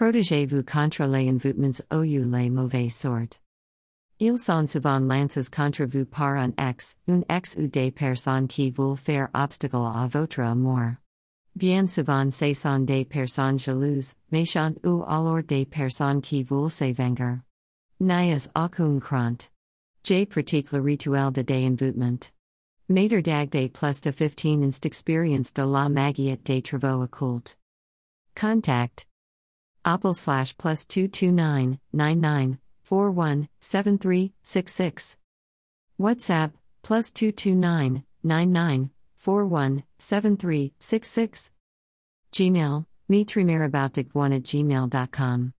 Protégez-vous contre les envoûtements ou les mauvais sorts. Ils sont souvent lancés contre vous par un ex, un ex ou des personnes qui veulent faire obstacle à votre amour. Bien souvent ce sont des personnes jalouses, méchantes ou alors des personnes qui veulent se venger. N'ayez aucune crainte. J pratique le rituel de déenvoûtement. Mater dag plus de 15 inst experience de la magie et des travaux occultes. Contact Apple slash plus 229 99 41 73 66. WhatsApp plus 229 99 41 73 66. Gmail, mitrimeraboutdig1 at gmail.com.